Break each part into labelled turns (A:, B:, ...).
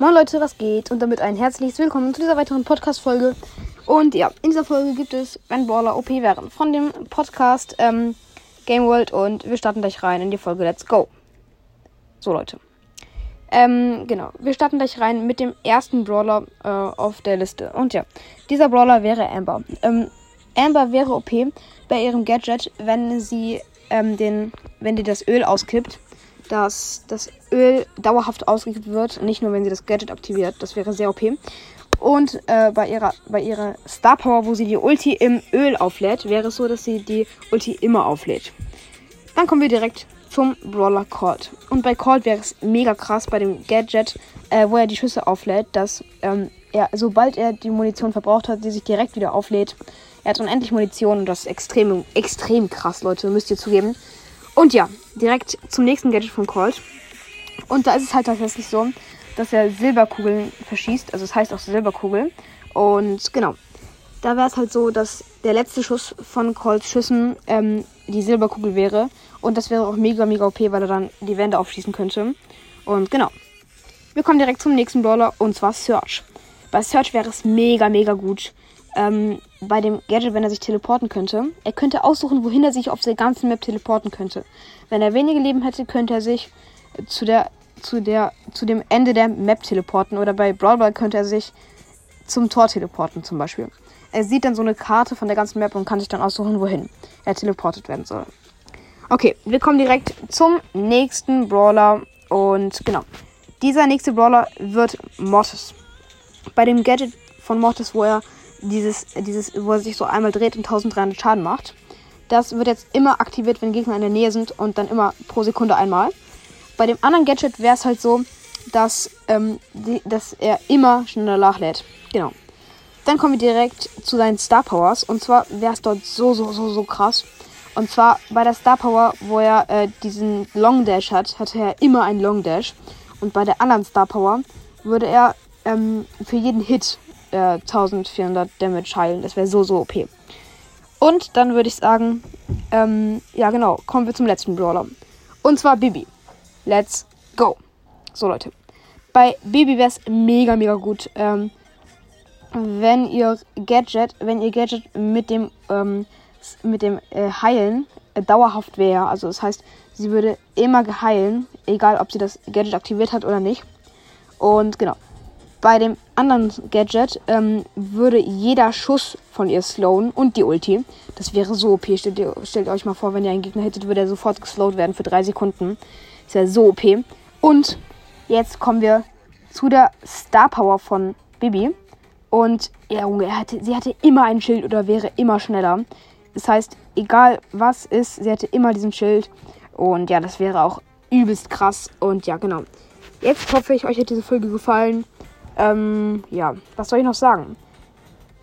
A: Moin Leute, was geht? Und damit ein herzliches Willkommen zu dieser weiteren Podcast-Folge. Und ja, in dieser Folge gibt es, wenn Baller OP wären, von dem Podcast ähm, Game World. Und wir starten gleich rein in die Folge Let's Go. So Leute. Ähm, genau, wir starten gleich rein mit dem ersten Brawler äh, auf der Liste. Und ja, dieser Brawler wäre Amber. Ähm, Amber wäre OP bei ihrem Gadget, wenn sie ähm, den, wenn die das Öl auskippt dass das Öl dauerhaft ausgekippt wird, nicht nur wenn sie das Gadget aktiviert. Das wäre sehr OP. Und äh, bei ihrer, bei ihrer Star Power, wo sie die Ulti im Öl auflädt, wäre es so, dass sie die Ulti immer auflädt. Dann kommen wir direkt zum Brawler Colt. Und bei Colt wäre es mega krass bei dem Gadget, äh, wo er die Schüsse auflädt, dass ähm, er, sobald er die Munition verbraucht hat, sie sich direkt wieder auflädt. Er hat unendlich Munition und das ist extrem, extrem krass, Leute, müsst ihr zugeben. Und ja, direkt zum nächsten Gadget von Colt. Und da ist es halt tatsächlich so, dass er Silberkugeln verschießt. Also es heißt auch Silberkugel. Und genau. Da wäre es halt so, dass der letzte Schuss von Colts Schüssen ähm, die Silberkugel wäre. Und das wäre auch mega, mega OP, weil er dann die Wände aufschießen könnte. Und genau. Wir kommen direkt zum nächsten Brawler und zwar Search. Bei Search wäre es mega, mega gut, ähm, bei dem Gadget, wenn er sich teleporten könnte. Er könnte aussuchen, wohin er sich auf der ganzen Map teleporten könnte. Wenn er wenige Leben hätte, könnte er sich zu der zu der zu dem Ende der Map teleporten oder bei Brawl könnte er sich zum Tor teleporten zum Beispiel. Er sieht dann so eine Karte von der ganzen Map und kann sich dann aussuchen, wohin er teleportet werden soll. Okay, wir kommen direkt zum nächsten Brawler und genau. Dieser nächste Brawler wird Mortis. Bei dem Gadget von Mortis, wo er dieses, dieses, wo er sich so einmal dreht und 1300 Schaden macht. Das wird jetzt immer aktiviert, wenn Gegner in der Nähe sind und dann immer pro Sekunde einmal. Bei dem anderen Gadget wäre es halt so, dass, ähm, die, dass er immer schneller nachlädt. Genau. Dann kommen wir direkt zu seinen Star Powers. Und zwar wäre es dort so, so, so, so krass. Und zwar bei der Star Power, wo er äh, diesen Long Dash hat, hatte er immer einen Long Dash. Und bei der anderen Star Power würde er ähm, für jeden Hit äh, 1400 Damage heilen. Das wäre so, so OP. Und dann würde ich sagen, ähm, ja genau, kommen wir zum letzten Brawler. Und zwar Bibi. Let's go. So Leute. Bei Bibi wäre es mega, mega gut, ähm, wenn ihr Gadget, wenn ihr Gadget mit dem, ähm, mit dem äh, Heilen äh, dauerhaft wäre. Also das heißt, sie würde immer geheilen, egal ob sie das Gadget aktiviert hat oder nicht. Und genau. Bei dem anderen Gadget ähm, würde jeder Schuss von ihr slowen und die Ulti. Das wäre so OP. Stellt, ihr, stellt euch mal vor, wenn ihr einen Gegner hättet, würde er sofort geslowt werden für drei Sekunden. Das wäre so OP. Und jetzt kommen wir zu der Star Power von Bibi. Und ja, Junge, hatte, sie hatte immer ein Schild oder wäre immer schneller. Das heißt, egal was ist, sie hatte immer diesen Schild. Und ja, das wäre auch übelst krass. Und ja, genau. Jetzt hoffe ich, euch hat diese Folge gefallen. Ähm, ja, was soll ich noch sagen?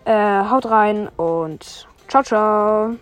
A: Äh, haut rein und ciao, ciao.